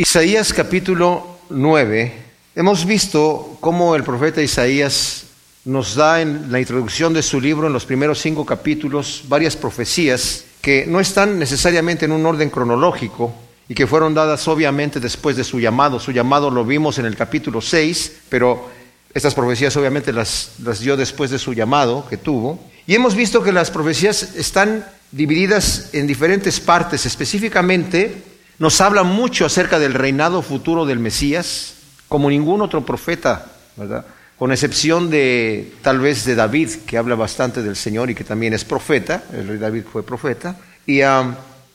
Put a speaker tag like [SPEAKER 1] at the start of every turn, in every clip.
[SPEAKER 1] Isaías capítulo 9. Hemos visto cómo el profeta Isaías nos da en la introducción de su libro, en los primeros cinco capítulos, varias profecías que no están necesariamente en un orden cronológico y que fueron dadas obviamente después de su llamado. Su llamado lo vimos en el capítulo 6, pero estas profecías obviamente las, las dio después de su llamado que tuvo. Y hemos visto que las profecías están divididas en diferentes partes, específicamente nos habla mucho acerca del reinado futuro del Mesías, como ningún otro profeta, ¿verdad? Con excepción de tal vez de David, que habla bastante del Señor y que también es profeta, el rey David fue profeta. Y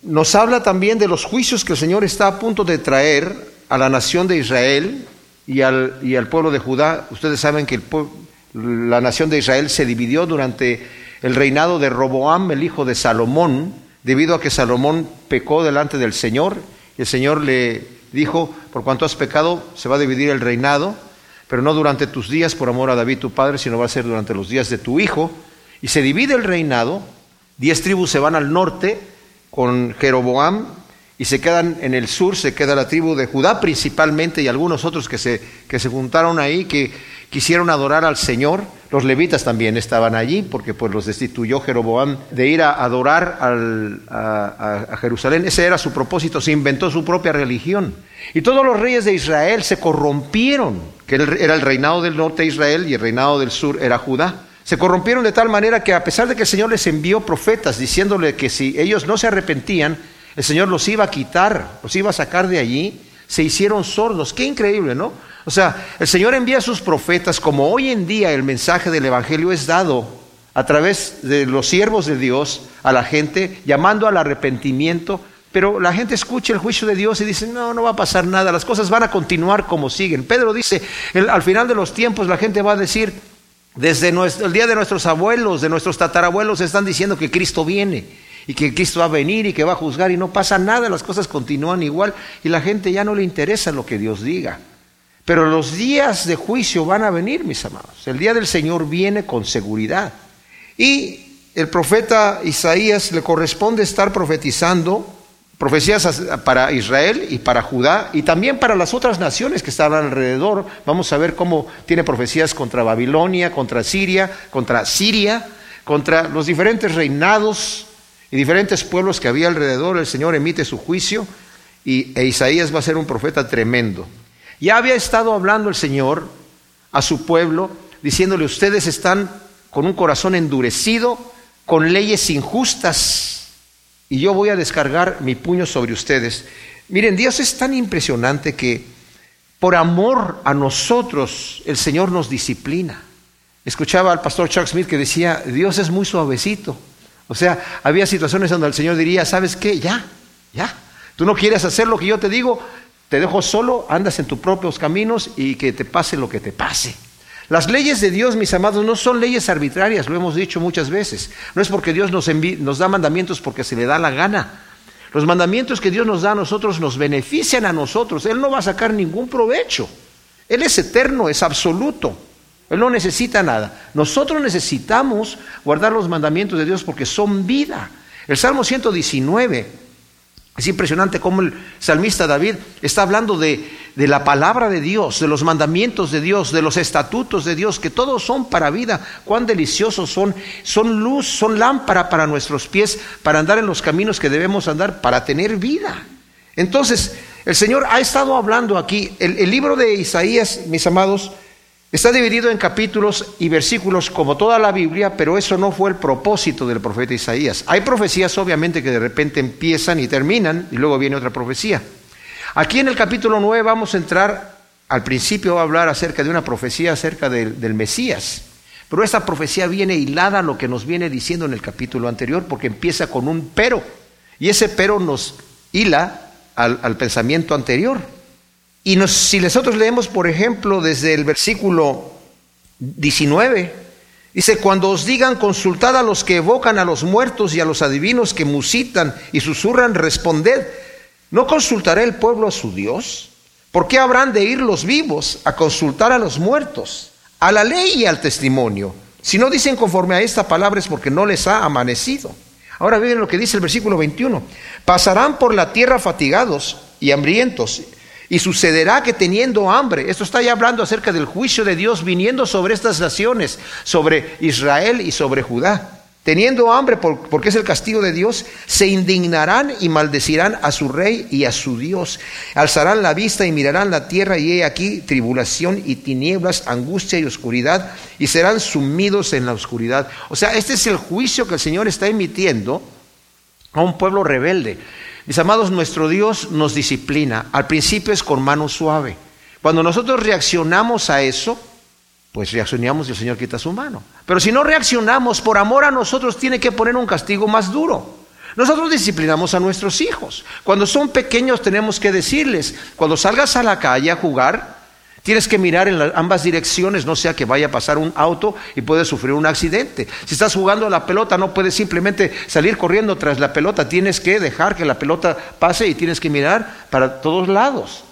[SPEAKER 1] nos habla también de los juicios que el Señor está a punto de traer a la nación de Israel y al pueblo de Judá. Ustedes saben que la nación de Israel se dividió durante el reinado de Roboam, el hijo de Salomón, debido a que Salomón pecó delante del Señor el Señor le dijo, por cuanto has pecado, se va a dividir el reinado, pero no durante tus días por amor a David tu padre, sino va a ser durante los días de tu hijo. Y se divide el reinado, diez tribus se van al norte con Jeroboam y se quedan en el sur, se queda la tribu de Judá principalmente y algunos otros que se, que se juntaron ahí, que quisieron adorar al Señor. Los levitas también estaban allí porque pues los destituyó Jeroboam de ir a adorar a, Jerusalén. Ese era su propósito, se inventó su propia religión. Y todos los reyes de Israel se corrompieron, que era el reinado del norte de Israel y el reinado del sur era Judá. Se corrompieron de tal manera que a pesar de que el Señor les envió profetas diciéndole que si ellos no se arrepentían, el Señor los iba a quitar, los iba a sacar de allí, se hicieron sordos. Qué increíble, ¿no? O sea, el Señor envía a sus profetas, como hoy en día el mensaje del Evangelio es dado a través de los siervos de Dios a la gente, llamando al arrepentimiento, pero la gente escucha el juicio de Dios y dice, no, no va a pasar nada, las cosas van a continuar como siguen. Pedro dice, al final de los tiempos la gente va a decir, desde el día de nuestros abuelos, de nuestros tatarabuelos, están diciendo que Cristo viene y que Cristo va a venir y que va a juzgar y no pasa nada, las cosas continúan igual y la gente ya no le interesa lo que Dios diga. Pero los días de juicio van a venir, mis amados. El día del Señor viene con seguridad. Y el profeta Isaías le corresponde estar profetizando profecías para Israel y para Judá y también para las otras naciones que estaban alrededor. Vamos a ver cómo tiene profecías contra Babilonia, contra Siria, contra Siria, contra los diferentes reinados y diferentes pueblos que había alrededor. El Señor emite su juicio y e Isaías va a ser un profeta tremendo. Ya había estado hablando el Señor a su pueblo, diciéndole, ustedes están con un corazón endurecido, con leyes injustas, y yo voy a descargar mi puño sobre ustedes. Miren, Dios es tan impresionante que por amor a nosotros el Señor nos disciplina. Escuchaba al pastor Chuck Smith que decía, Dios es muy suavecito. O sea, había situaciones donde el Señor diría, ¿sabes qué? Ya, ya. Tú no quieres hacer lo que yo te digo, te dejo solo, andas en tus propios caminos y que te pase lo que te pase. Las leyes de Dios, mis amados, no son leyes arbitrarias, lo hemos dicho muchas veces. No es porque Dios nos, nos da mandamientos porque se le da la gana. Los mandamientos que Dios nos da a nosotros nos benefician a nosotros. Él no va a sacar ningún provecho. Él es eterno, es absoluto. Él no necesita nada. Nosotros necesitamos guardar los mandamientos de Dios porque son vida. El Salmo 119 es impresionante cómo el salmista David está hablando de, la palabra de Dios, de los mandamientos de Dios, de los estatutos de Dios, que todos son para vida. Cuán deliciosos son. Son luz, son lámpara para nuestros pies, para andar en los caminos que debemos andar, para tener vida. Entonces, el Señor ha estado hablando aquí. el libro de Isaías, mis amados, Está dividido en capítulos y versículos como toda la Biblia, pero eso no fue el propósito del profeta Isaías. Hay profecías obviamente que de repente empiezan y terminan y luego viene otra profecía. Aquí en el capítulo 9 vamos a entrar, al principio va a hablar acerca de una profecía acerca del, Mesías, pero esta profecía viene hilada a lo que nos viene diciendo en el capítulo anterior porque empieza con un pero y ese pero nos hila al pensamiento anterior. Y si nosotros leemos, por ejemplo, desde el versículo 19, dice, cuando os digan, consultad a los que evocan a los muertos y a los adivinos que musitan y susurran, responded, ¿no consultará el pueblo a su Dios? ¿Por qué habrán de ir los vivos a consultar a los muertos, a la ley y al testimonio? Si no dicen conforme a esta palabra es porque no les ha amanecido. Ahora miren lo que dice el versículo 21. Pasarán por la tierra fatigados y hambrientos Y sucederá que teniendo hambre, esto está ya hablando acerca del juicio de Dios viniendo sobre estas naciones, sobre Israel y sobre Judá. Teniendo hambre, porque es el castigo de Dios, se indignarán y maldecirán a su rey y a su Dios. Alzarán la vista y mirarán la tierra y he aquí tribulación y tinieblas, angustia y oscuridad, y serán sumidos en la oscuridad. O sea, este es el juicio que el Señor está emitiendo a un pueblo rebelde. Mis amados, nuestro Dios nos disciplina. Al principio es con mano suave. Cuando nosotros reaccionamos a eso, pues reaccionamos y el Señor quita su mano. Pero si no reaccionamos, por amor a nosotros tiene que poner un castigo más duro. Nosotros disciplinamos a nuestros hijos. Cuando son pequeños tenemos que decirles, cuando salgas a la calle a jugar, tienes que mirar en ambas direcciones, no sea que vaya a pasar un auto y puedes sufrir un accidente. Si estás jugando a la pelota, no puedes simplemente salir corriendo tras la pelota, tienes que dejar que la pelota pase y tienes que mirar para todos lados.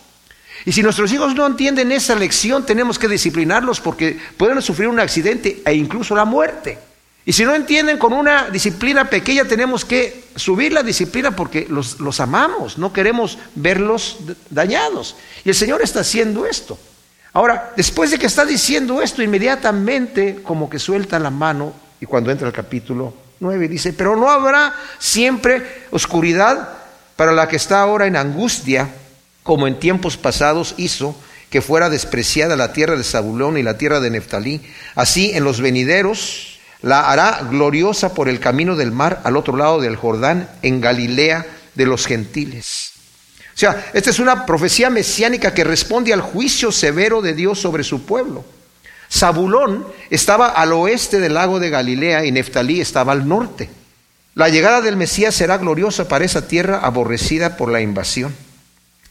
[SPEAKER 1] Y si nuestros hijos no entienden esa lección, tenemos que disciplinarlos porque pueden sufrir un accidente e incluso la muerte. Y si no entienden con una disciplina pequeña, tenemos que subir la disciplina porque los, los amamos, no queremos verlos dañados. Y el Señor está haciendo esto. Ahora, después de que está diciendo esto, inmediatamente como que suelta la mano y cuando entra el capítulo 9 dice, pero no habrá siempre oscuridad para la que está ahora en angustia como en tiempos pasados hizo que fuera despreciada la tierra de Zabulón y la tierra de Neftalí, así en los venideros la hará gloriosa por el camino del mar al otro lado del Jordán, en Galilea de los gentiles. O sea, esta es una profecía mesiánica que responde al juicio severo de Dios sobre su pueblo. Zabulón estaba al oeste del lago de Galilea y Neftalí estaba al norte. La llegada del Mesías será gloriosa para esa tierra aborrecida por la invasión.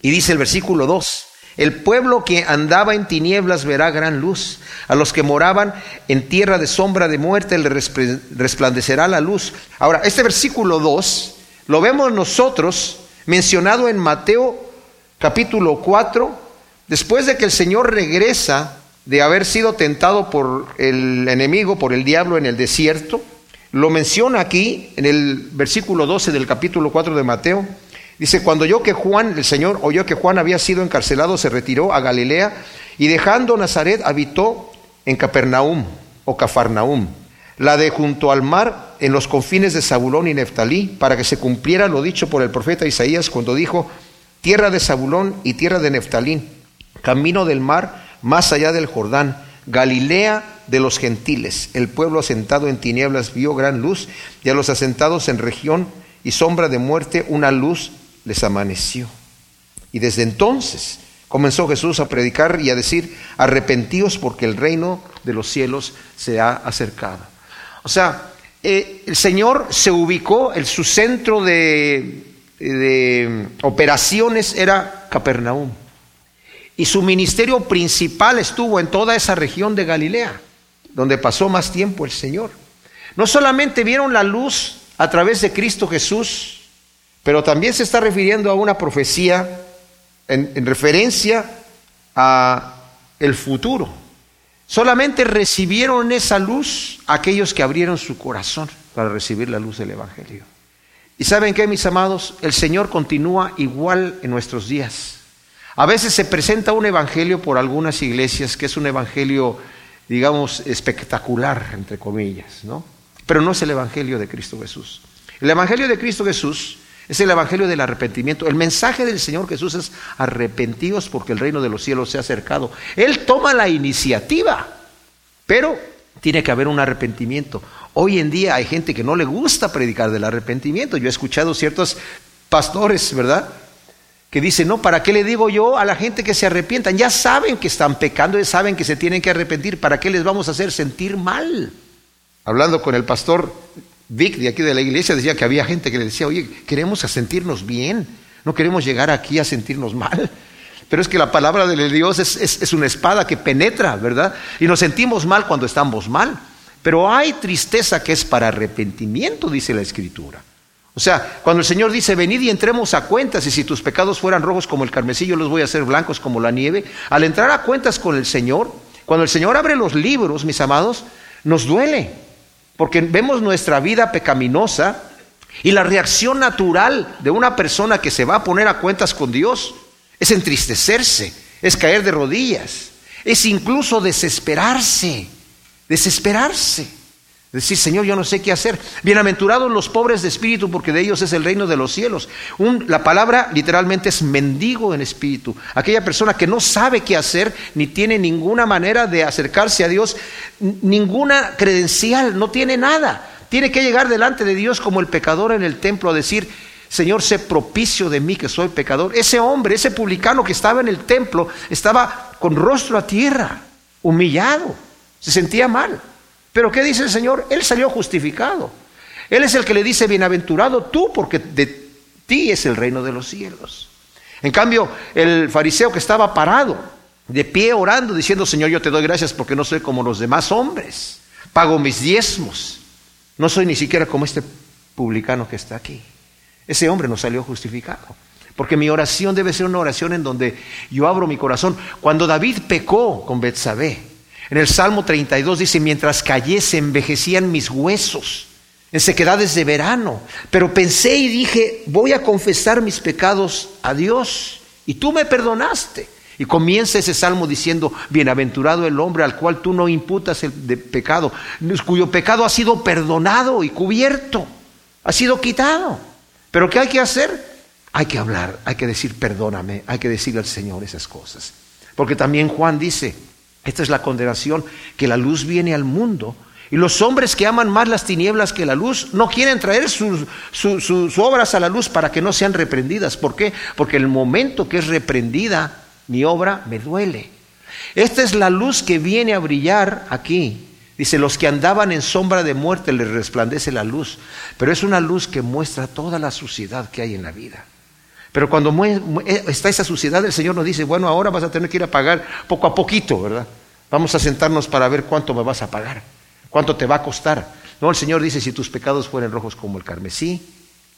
[SPEAKER 1] Y dice el versículo 2, el pueblo que andaba en tinieblas verá gran luz. A los que moraban en tierra de sombra de muerte le resplandecerá la luz. Ahora, este versículo 2 lo vemos nosotros mencionado en Mateo capítulo 4, después de que el Señor regresa de haber sido tentado por el enemigo, por el diablo en el desierto. Lo menciona aquí en el versículo 12 del capítulo 4 de Mateo. Dice, cuando yo que Juan, el Señor oyó que Juan había sido encarcelado, se retiró a Galilea y dejando Nazaret habitó en Capernaum o Cafarnaum, la de junto al mar en los confines de Zabulón y Neftalí, para que se cumpliera lo dicho por el profeta Isaías cuando dijo, tierra de Zabulón y tierra de Neftalí, camino del mar más allá del Jordán, Galilea de los gentiles. El pueblo asentado en tinieblas vio gran luz y a los asentados en región y sombra de muerte una luz les amaneció. Y desde entonces comenzó Jesús a predicar y a decir, arrepentíos porque el reino de los cielos se ha acercado. O sea, eh, el Señor se ubicó, el, su centro de, de operaciones era Capernaum. Y su ministerio principal estuvo en toda esa región de Galilea, donde pasó más tiempo el Señor. No solamente vieron la luz a través de Cristo Jesús, pero también se está refiriendo a una profecía en, referencia a el futuro. Solamente recibieron esa luz aquellos que abrieron su corazón para recibir la luz del Evangelio. Y saben qué, mis amados, el Señor continúa igual en nuestros días. A veces se presenta un evangelio por algunas iglesias que es un evangelio, digamos, espectacular, entre comillas, ¿no? Pero no es el evangelio de Cristo Jesús. El evangelio de Cristo Jesús es el Evangelio del arrepentimiento. El mensaje del Señor Jesús es arrepentidos porque el reino de los cielos se ha acercado. Él toma la iniciativa, pero tiene que haber un arrepentimiento. Hoy en día hay gente que no le gusta predicar del arrepentimiento. Yo he escuchado ciertos pastores, ¿verdad? Que dicen, no, ¿para qué le digo yo a la gente que se arrepientan? Ya saben que están pecando, ya saben que se tienen que arrepentir. ¿Para qué les vamos a hacer sentir mal? Hablando con el pastor Vic de aquí de la iglesia decía que había gente que le decía, oye, queremos sentirnos bien, no queremos llegar aquí a sentirnos mal. Pero es que la palabra de Dios es, es una espada que penetra, ¿verdad? Y nos sentimos mal cuando estamos mal. Pero hay tristeza que es para arrepentimiento, dice la Escritura. O sea, cuando el Señor dice, venid y entremos a cuentas, y si tus pecados fueran rojos como el carmesí, los voy a hacer blancos como la nieve, al entrar a cuentas con el Señor, cuando el Señor abre los libros, mis amados, nos duele, porque vemos nuestra vida pecaminosa y la reacción natural de una persona que se va a poner a cuentas con Dios es entristecerse, es caer de rodillas, es incluso desesperarse, desesperarse. Decir, Señor, yo no sé qué hacer. Bienaventurados los pobres de espíritu, porque de ellos es el reino de los cielos. la palabra literalmente es mendigo en espíritu. Aquella persona que no sabe qué hacer, ni tiene ninguna manera de acercarse a Dios, ninguna credencial, no tiene nada. Tiene que llegar delante de Dios como el pecador en el templo a decir, Señor, sé propicio de mí que soy pecador. Ese hombre, ese publicano que estaba en el templo, estaba con rostro a tierra, humillado, se sentía mal. Pero ¿qué dice el Señor? Él salió justificado. Él es el que le dice, bienaventurado tú, porque de ti es el reino de los cielos. En cambio, el fariseo que estaba parado, de pie orando, diciendo, Señor, yo te doy gracias porque no soy como los demás hombres, pago mis diezmos, no soy ni siquiera como este publicano que está aquí. Ese hombre no salió justificado. Porque mi oración debe ser una oración en donde yo abro mi corazón. Cuando David pecó con Betsabé, en el Salmo 32 dice, mientras callé se envejecían mis huesos en sequedades de verano. Pero pensé y dije, voy a confesar mis pecados a Dios. Y tú me perdonaste. Y comienza ese salmo diciendo, bienaventurado el hombre al cual tú no imputas el pecado, cuyo pecado ha sido perdonado y cubierto, ha sido quitado. Pero ¿qué hay que hacer? Hay que hablar, hay que decir, perdóname, hay que decirle al Señor esas cosas. Porque también Juan dice, esta es la condenación, que la luz viene al mundo. Y los hombres que aman más las tinieblas que la luz no quieren traer sus, obras a la luz para que no sean reprendidas. ¿Por qué? Porque el momento que es reprendida mi obra me duele. Esta es la luz que viene a brillar aquí. Dice, los que andaban en sombra de muerte les resplandece la luz. Pero es una luz que muestra toda la suciedad que hay en la vida. Pero cuando eh, está esa suciedad, el Señor nos dice, bueno, ahora vas a tener que ir a pagar poco a poquito, ¿verdad? Vamos a sentarnos para ver cuánto me vas a pagar, cuánto te va a costar. No, el Señor dice, si tus pecados fueren rojos como el carmesí,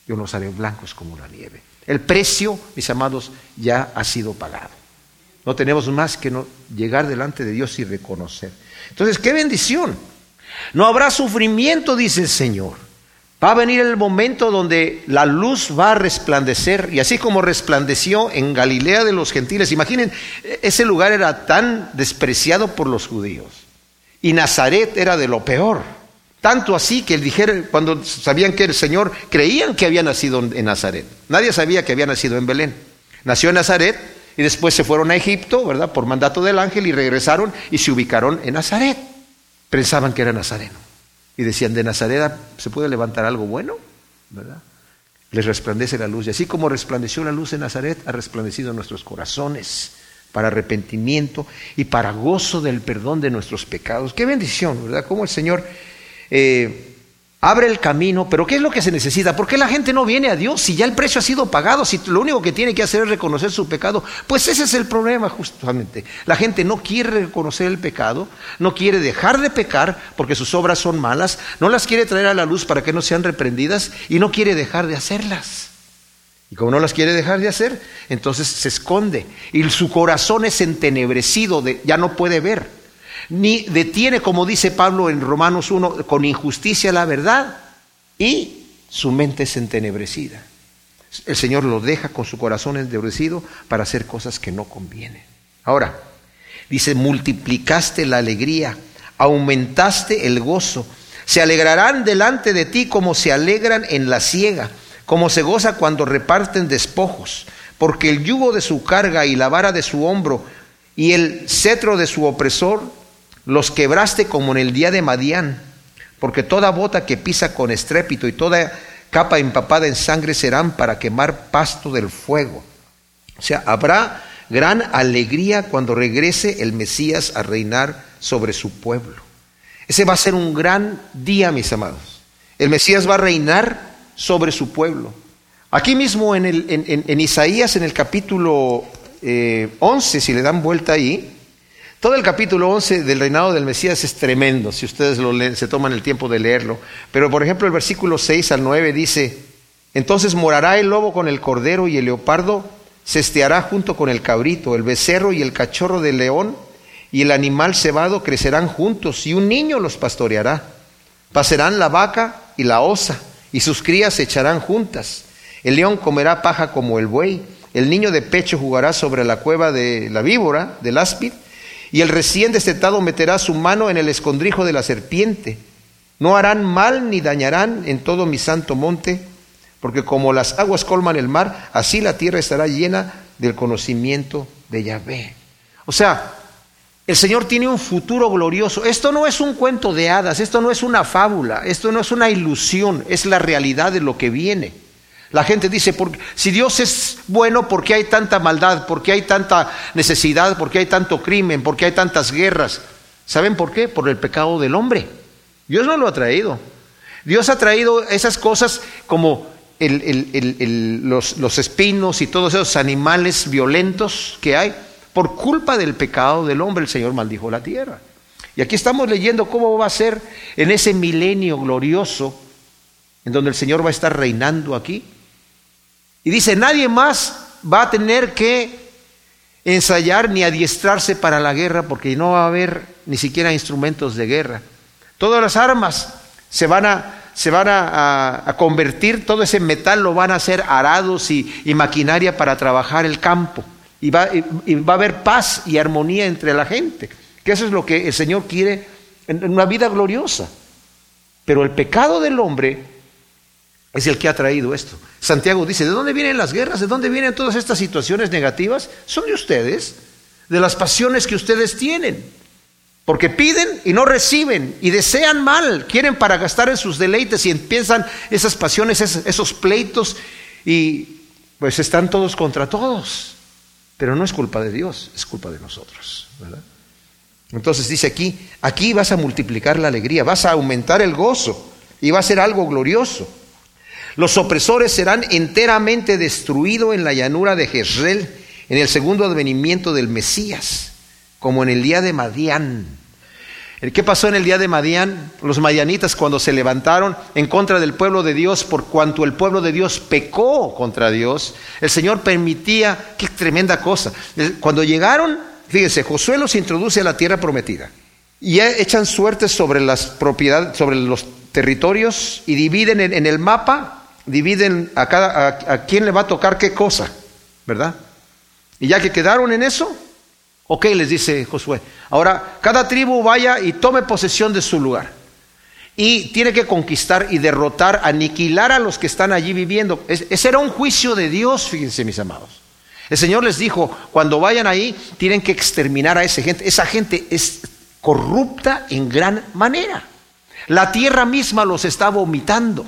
[SPEAKER 1] yo los haré blancos como la nieve. El precio, mis amados, ya ha sido pagado. No tenemos más que no llegar delante de Dios y reconocer. Entonces, qué bendición. No habrá sufrimiento, dice el Señor. Va a venir el momento donde la luz va a resplandecer, y así como resplandeció en Galilea de los gentiles, imaginen, ese lugar era tan despreciado por los judíos, y Nazaret era de lo peor, tanto así que dijeron, cuando sabían que el Señor, creían que había nacido en Nazaret, nadie sabía que había nacido en Belén, nació en Nazaret, y después se fueron a Egipto, ¿verdad?, por mandato del ángel, y regresaron y se ubicaron en Nazaret, pensaban que era nazareno. Y decían, de Nazaret se puede levantar algo bueno, ¿verdad? Les resplandece la luz. Y así como resplandeció la luz en Nazaret, ha resplandecido en nuestros corazones para arrepentimiento y para gozo del perdón de nuestros pecados. Qué bendición, ¿verdad? Como el Señor eh, abre el camino, pero ¿qué es lo que se necesita? ¿Por qué la gente no viene a Dios si ya el precio ha sido pagado? Si lo único que tiene que hacer es reconocer su pecado, pues ese es el problema justamente. La gente no quiere reconocer el pecado, no quiere dejar de pecar porque sus obras son malas, no las quiere traer a la luz para que no sean reprendidas y no quiere dejar de hacerlas. Y como no las quiere dejar de hacer, entonces se esconde y su corazón es entenebrecido, de, ya no puede ver ni detiene, como dice Pablo en Romanos 1, con injusticia la verdad y su mente es entenebrecida. El Señor lo deja con su corazón entenebrecido para hacer cosas que no convienen. Ahora, dice, multiplicaste la alegría, aumentaste el gozo, se alegrarán delante de ti como se alegran en la siega, como se goza cuando reparten despojos, porque el yugo de su carga y la vara de su hombro y el cetro de su opresor los quebraste como en el día de Madián, porque toda bota que pisa con estrépito y toda capa empapada en sangre serán para quemar pasto del fuego. O sea, habrá gran alegría cuando regrese el Mesías a reinar sobre su pueblo. Ese va a ser un gran día, mis amados. El Mesías va a reinar sobre su pueblo. Aquí mismo en, el, en, Isaías, en el capítulo 11, eh, si le dan vuelta ahí, todo el capítulo 11 del reinado del Mesías es tremendo, si ustedes lo leen, se toman el tiempo de leerlo. Pero por ejemplo el versículo 6 al 9 dice, entonces morará el lobo con el cordero y el leopardo se esteará junto con el cabrito, el becerro y el cachorro del león y el animal cebado crecerán juntos y un niño los pastoreará. Pasarán la vaca y la osa y sus crías se echarán juntas. El león comerá paja como el buey el niño de pecho jugará sobre la cueva de la víbora, del áspid, y el recién destetado meterá su mano en el escondrijo de la serpiente. No harán mal ni dañarán en todo mi santo monte, porque como las aguas colman el mar, así la tierra estará llena del conocimiento de Yahvé. O sea, el Señor tiene un futuro glorioso. Esto no es un cuento de hadas, esto no es una fábula, esto no es una ilusión, es la realidad de lo que viene. La gente dice, si Dios es bueno, ¿por qué hay tanta maldad? ¿Por qué hay tanta necesidad? ¿Por qué hay tanto crimen? ¿Por qué hay tantas guerras? ¿Saben por qué? Por el pecado del hombre. Dios no lo ha traído. Dios ha traído esas cosas como los, espinos y todos esos animales violentos que hay. Por culpa del pecado del hombre, el Señor maldijo la tierra. Y aquí estamos leyendo cómo va a ser en ese milenio glorioso, en donde el Señor va a estar reinando aquí. Y dice, nadie más va a tener que ensayar ni adiestrarse para la guerra porque no va a haber ni siquiera instrumentos de guerra. Todas las armas se van a, convertir, todo ese metal lo van a hacer arados y, maquinaria para trabajar el campo. Y va, y va, a haber paz y armonía entre la gente. Que eso es lo que el Señor quiere en una vida gloriosa. Pero el pecado del hombre es el que ha traído esto. Santiago dice, ¿de dónde vienen las guerras? ¿De dónde vienen todas estas situaciones negativas? Son de ustedes, de las pasiones que ustedes tienen. Porque piden y no reciben y desean mal, quieren para gastar en sus deleites y empiezan esas pasiones, esos pleitos y pues están todos contra todos. Pero no es culpa de Dios, es culpa de nosotros. Entonces dice aquí, aquí vas a multiplicar la alegría, vas a aumentar el gozo y va a ser algo glorioso. Los opresores serán enteramente destruidos en la llanura de Jezreel en el segundo advenimiento del Mesías, como en el día de Madián. ¿Qué pasó en el día de Madián? Los madianitas cuando se levantaron en contra del pueblo de Dios por cuanto el pueblo de Dios pecó contra Dios, el Señor permitía, qué tremenda cosa. Cuando llegaron, fíjese, Josué los introduce a la tierra prometida y echan suerte sobre las propiedades, sobre los territorios y dividen en el mapa dividen a, cada, a, quién le va a tocar qué cosa, ¿verdad? Y ya que quedaron en eso, ok, les dice Josué, ahora cada tribu vaya y tome posesión de su lugar. Y tiene que conquistar y derrotar, aniquilar a los que están allí viviendo. ese era un juicio de Dios, fíjense mis amados. El Señor les dijo, cuando vayan ahí, tienen que exterminar a esa gente. Esa gente es corrupta en gran manera. La tierra misma los está vomitando.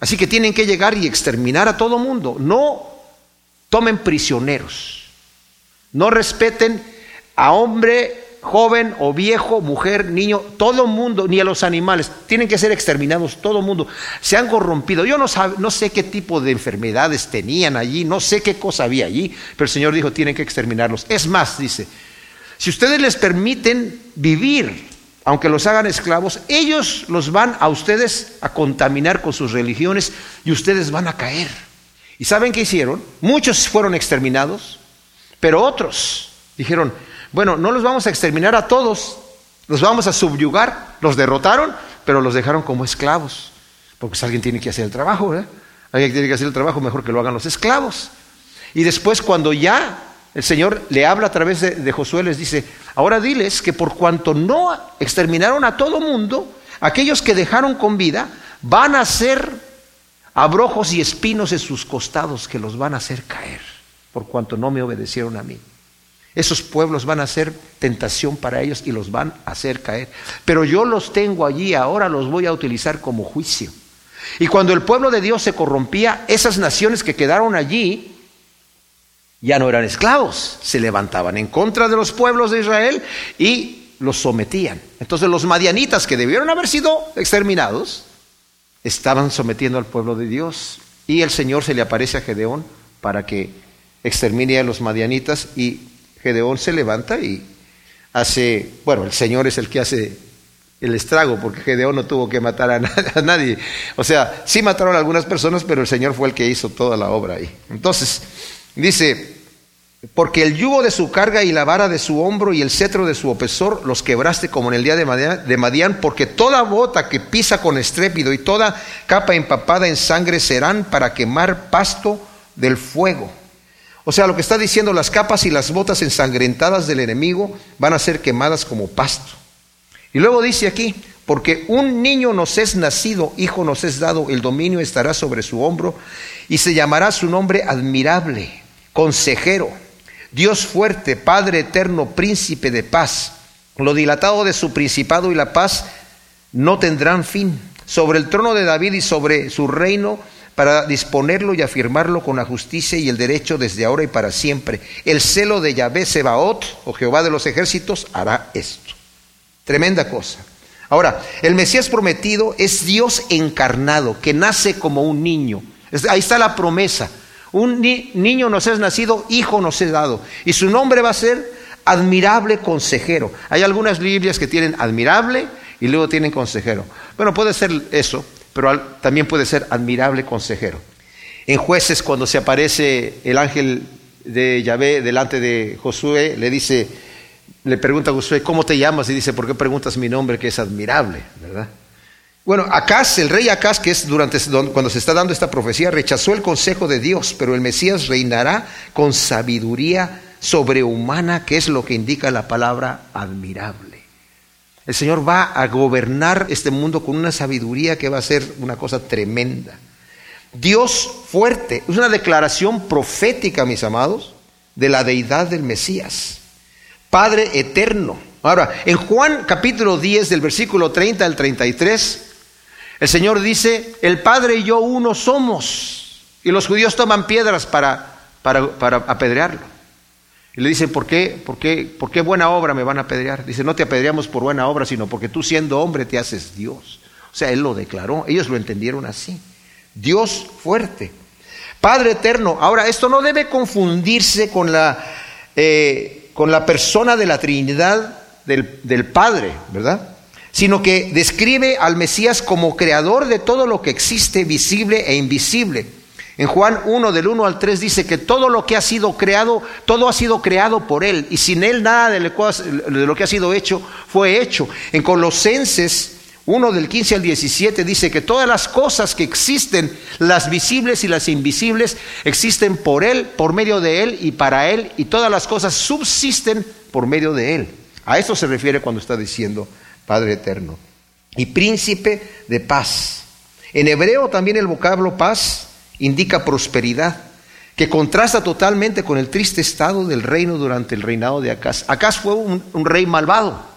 [SPEAKER 1] Así que tienen que llegar y exterminar a todo mundo. No tomen prisioneros. No respeten a hombre, joven o viejo, mujer, niño, todo mundo, ni a los animales. Tienen que ser exterminados, todo mundo. Se han corrompido. Yo no, no sé qué tipo de enfermedades tenían allí, no sé qué cosa había allí, pero el Señor dijo, tienen que exterminarlos. Es más, dice, si ustedes les permiten vivir aunque los hagan esclavos, ellos los van a ustedes a contaminar con sus religiones y ustedes van a caer. ¿Y saben qué hicieron? Muchos fueron exterminados, pero otros dijeron, bueno, no los vamos a exterminar a todos, los vamos a subyugar, los derrotaron, pero los dejaron como esclavos, porque pues alguien tiene que hacer el trabajo, ¿verdad? Alguien tiene que hacer el trabajo, mejor que lo hagan los esclavos. Y después cuando ya el Señor le habla a través de, Josué, les dice, ahora diles que por cuanto no exterminaron a todo mundo, aquellos que dejaron con vida van a ser abrojos y espinos en sus costados que los van a hacer caer, por cuanto no me obedecieron a mí. Esos pueblos van a ser tentación para ellos y los van a hacer caer. Pero yo los tengo allí, ahora los voy a utilizar como juicio. Y cuando el pueblo de Dios se corrompía, esas naciones que quedaron allí ya no eran esclavos, se levantaban en contra de los pueblos de Israel y los sometían. Entonces los madianitas que debieron haber sido exterminados, estaban sometiendo al pueblo de Dios. Y el Señor se le aparece a Gedeón para que extermine a los madianitas y Gedeón se levanta y hace, bueno, el Señor es el que hace el estrago, porque Gedeón no tuvo que matar a, nadie. O sea, sí mataron a algunas personas, pero el Señor fue el que hizo toda la obra ahí. Entonces, Dice, porque el yugo de su carga y la vara de su hombro y el cetro de su opresor los quebraste como en el día de Madián, porque toda bota que pisa con estrépido y toda capa empapada en sangre serán para quemar pasto del fuego. O sea, lo que está diciendo, las capas y las botas ensangrentadas del enemigo van a ser quemadas como pasto. Y luego dice aquí, porque un niño nos es nacido, hijo nos es dado, el dominio estará sobre su hombro y se llamará su nombre admirable, consejero, Dios fuerte, Padre eterno, príncipe de paz. Lo dilatado de su principado y la paz no tendrán fin. Sobre el trono de David y sobre su reino para disponerlo y afirmarlo con la justicia y el derecho desde ahora y para siempre. El celo de Yahvé Sebaot, o Jehová de los ejércitos, hará esto. Tremenda cosa. Ahora, el Mesías prometido es Dios encarnado, que nace como un niño. Ahí está la promesa. Un niño nos es nacido, hijo nos es dado. Y su nombre va a ser admirable consejero. Hay algunas Biblias que tienen admirable y luego tienen consejero. Bueno, puede ser eso, pero también puede ser admirable consejero. En jueces, cuando se aparece el ángel de Yahvé delante de Josué, le dice, le pregunta a Josué, ¿cómo te llamas? Y dice, ¿por qué preguntas mi nombre que es admirable? ¿Verdad? Bueno, Acaz, el rey Acaz, que es durante cuando se está dando esta profecía, rechazó el consejo de Dios, pero el Mesías reinará con sabiduría sobrehumana, que es lo que indica la palabra admirable. El Señor va a gobernar este mundo con una sabiduría que va a ser una cosa tremenda. Dios fuerte, es una declaración profética, mis amados, de la deidad del Mesías. Padre eterno. Ahora, en Juan capítulo 10 del versículo 30 al 33, el Señor dice, el Padre y yo uno somos. Y los judíos toman piedras para, para, apedrearlo. Y le dicen, ¿por qué, ¿por, qué, ¿por qué buena obra me van a apedrear? Dice, no te apedreamos por buena obra, sino porque tú siendo hombre te haces Dios. O sea, Él lo declaró, ellos lo entendieron así. Dios fuerte. Padre eterno. Ahora, esto no debe confundirse con la... Eh, con la persona de la Trinidad del, Padre, ¿verdad? Sino que describe al Mesías como creador de todo lo que existe, visible e invisible. En Juan 1 del 1 al 3 dice que todo lo que ha sido creado, todo ha sido creado por Él y sin Él nada de lo que ha sido hecho fue hecho. En Colosenses 1 del 15 al 17 dice que todas las cosas que existen, las visibles y las invisibles, existen por Él, por medio de Él y para Él, y todas las cosas subsisten por medio de Él. A eso se refiere cuando está diciendo Padre Eterno. Y príncipe de paz. En hebreo también el vocablo paz indica prosperidad, que contrasta totalmente con el triste estado del reino durante el reinado de Acaz. Acaz fue un, rey malvado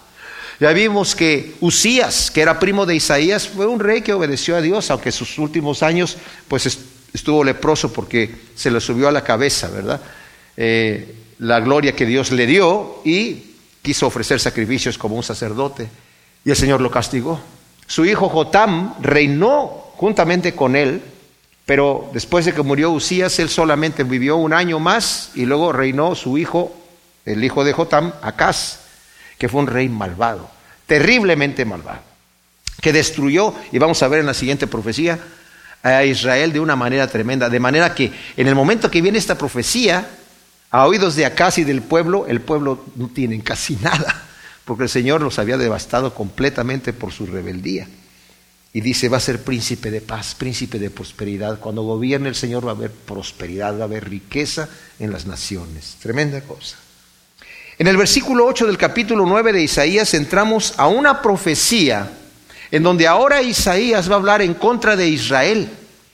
[SPEAKER 1] ya vimos que Usías, que era primo de Isaías, fue un rey que obedeció a Dios, aunque sus últimos años pues estuvo leproso porque se le subió a la cabeza, ¿verdad? Eh, la gloria que Dios le dio y quiso ofrecer sacrificios como un sacerdote y el Señor lo castigó. Su hijo Jotam reinó juntamente con él, pero después de que murió Usías, él solamente vivió un año más y luego reinó su hijo, el hijo de Jotam, Acaz que fue un rey malvado, terriblemente malvado, que destruyó, y vamos a ver en la siguiente profecía, a Israel de una manera tremenda, de manera que en el momento que viene esta profecía, a oídos de Acaz y del pueblo, el pueblo no tiene casi nada, porque el Señor los había devastado completamente por su rebeldía. Y dice, va a ser príncipe de paz, príncipe de prosperidad. Cuando gobierne el Señor va a haber prosperidad, va a haber riqueza en las naciones. Tremenda cosa. En el versículo 8 del capítulo 9 de Isaías entramos a una profecía en donde ahora Isaías va a hablar en contra de Israel.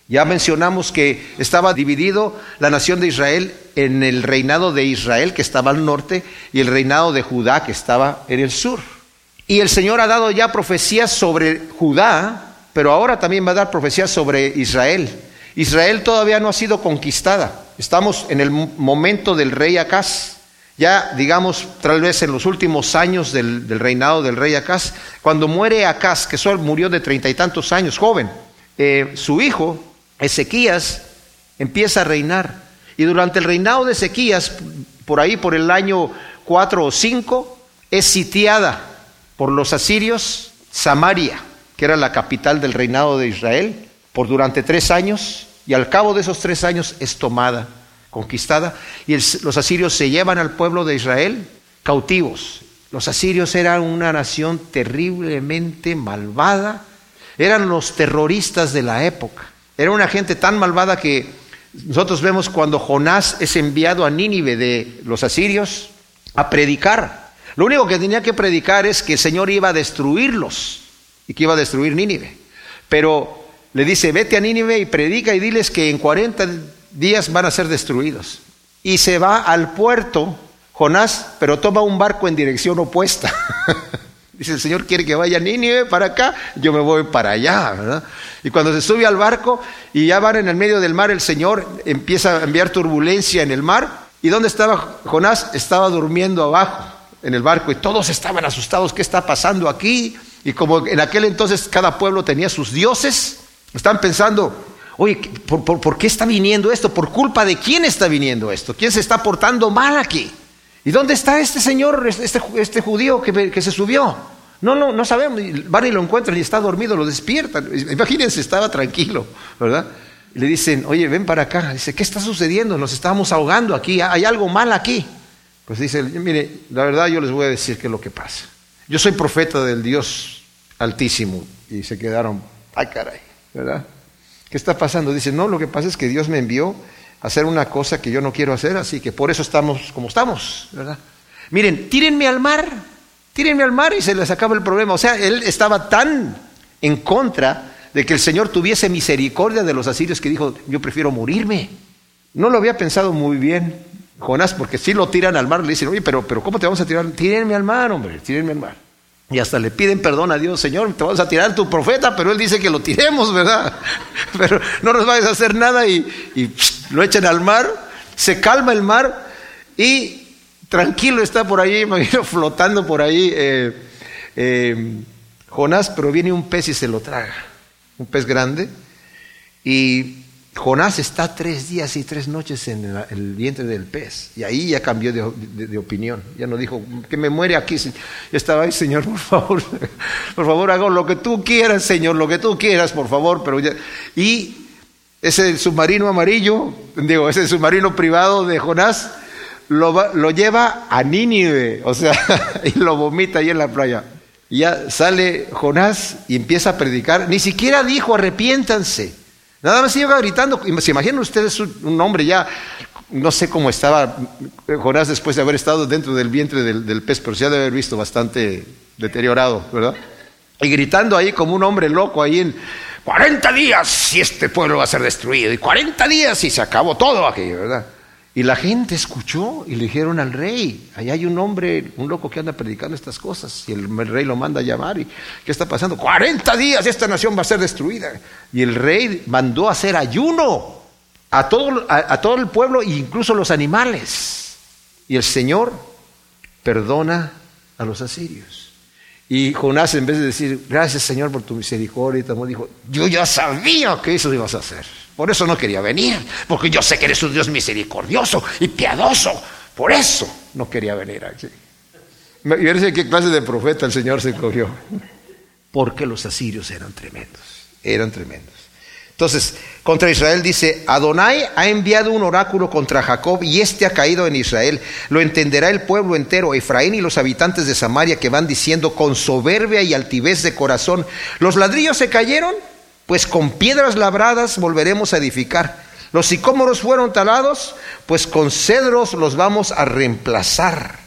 [SPEAKER 1] Ya mencionamos que estaba dividido la nación de Israel en el reinado de Israel que estaba al norte y el reinado de Judá que estaba en el sur. Y el Señor ha dado ya profecías sobre Judá, pero ahora también va a dar profecías sobre Israel. Israel todavía no ha sido conquistada. Estamos en el momento del rey Acaz. Ya, digamos, tal vez en los últimos años del, reinado del rey Acaz, cuando muere Acaz, que solo murió de treinta y tantos años, joven, eh, su hijo, Ezequías, empieza a reinar. Y durante el reinado de Ezequías, por ahí por el año cuatro o cinco, es sitiada por los asirios Samaria, que era la capital del reinado de Israel, por durante tres años, y al cabo de esos tres años es tomada conquistada, y los asirios se llevan al pueblo de Israel cautivos. Los asirios eran una nación terriblemente malvada, eran los terroristas de la época. Era una gente tan malvada que Nosotros vemos cuando Jonás es enviado a Nínive de los asirios a predicar. Lo único que tenía que predicar es que el Señor iba a destruirlos y que iba a destruir Nínive. Pero le dice, vete a Nínive y predica y diles que en 40 días van a ser destruidos. Y se va al puerto Jonás, pero toma un barco en dirección opuesta. Dice, el Señor quiere que vaya Nínive para acá, yo me voy para allá, ¿verdad? Y cuando se sube al barco y ya van en el medio del mar, el Señor empieza a enviar turbulencia en el mar. ¿Y dónde estaba Jonás? Estaba durmiendo abajo en el barco y todos estaban asustados, ¿qué está pasando aquí? Y como en aquel entonces cada pueblo tenía sus dioses, están pensando, oye, ¿por, qué está viniendo esto? ¿Por culpa de quién está viniendo esto? ¿Quién se está portando mal aquí? ¿Y dónde está este señor, este, este judío que, se subió? No, no, no sabemos. Van y lo encuentran y está dormido, lo despiertan. Imagínense, estaba tranquilo, ¿verdad? Y le dicen, oye, ven para acá. Dice, ¿qué está sucediendo? Nos estamos ahogando aquí, hay algo mal aquí. Pues dice, mire, la verdad yo les voy a decir qué es lo que pasa. Yo soy profeta del Dios Altísimo. Y se quedaron, ay caray, ¿verdad? ¿Qué está pasando? Dice, no, lo que pasa es que Dios me envió hacer una cosa que yo no quiero hacer, así que por eso estamos como estamos, ¿verdad? Miren, tírenme al mar, tírenme al mar y se les acaba el problema. O sea, él estaba tan en contra de que el Señor tuviese misericordia de los asirios que dijo, yo prefiero morirme. No lo había pensado muy bien Jonás, porque si lo tiran al mar, le dicen, oye, pero, pero ¿cómo te vamos a tirar? Tírenme al mar, hombre, tírenme al mar. Y hasta le piden perdón a Dios, Señor, te vamos a tirar tu profeta, pero él dice que lo tiremos, ¿verdad? Pero no nos vayas a hacer nada y, lo echan al mar, se calma el mar y tranquilo está por ahí, imagino, flotando por ahí eh, eh, Jonás, pero viene un pez y se lo traga, un pez grande, y Jonás está tres días y tres noches en el vientre del pez. Y ahí ya cambió de, opinión. Ya no dijo, que me muere aquí. Ya estaba ahí, Señor, por favor. Por favor, hago lo que tú quieras, Señor, lo que tú quieras, por favor. Pero Y ese submarino amarillo, digo, ese submarino privado de Jonás, lo, lo lleva a Nínive. O sea, y lo vomita ahí en la playa. Y ya sale Jonás y empieza a predicar. Ni siquiera dijo, arrepiéntanse. Nada más iba gritando. ¿Se imaginan ustedes un hombre ya, no sé cómo estaba Jonás después de haber estado dentro del vientre del, pez, pero se ha haber visto bastante deteriorado, ¿verdad? Y gritando ahí como un hombre loco ahí en 40 días y este pueblo va a ser destruido. Y 40 días y se acabó todo aquí, ¿verdad? Y la gente escuchó y le dijeron al rey, ahí hay un hombre, un loco que anda predicando estas cosas. Y el, rey lo manda a llamar y ¿qué está pasando? 40 días esta nación va a ser destruida. Y el rey mandó a hacer ayuno a todo, a, todo el pueblo e incluso los animales. Y el Señor perdona a los asirios. Y Jonás en vez de decir, gracias Señor por tu misericordia, dijo, yo ya sabía que eso ibas a hacer. Por eso no quería venir, porque yo sé que eres un Dios misericordioso y piadoso. Por eso no quería venir aquí. Y verse qué clase de profeta el Señor se cogió. Porque los asirios eran tremendos, eran tremendos. Entonces, contra Israel dice, Adonai ha enviado un oráculo contra Jacob y éste ha caído en Israel. Lo entenderá el pueblo entero, Efraín y los habitantes de Samaria que van diciendo con soberbia y altivez de corazón, los ladrillos se cayeron pues con piedras labradas volveremos a edificar. Los sicómoros fueron talados, pues con cedros los vamos a reemplazar.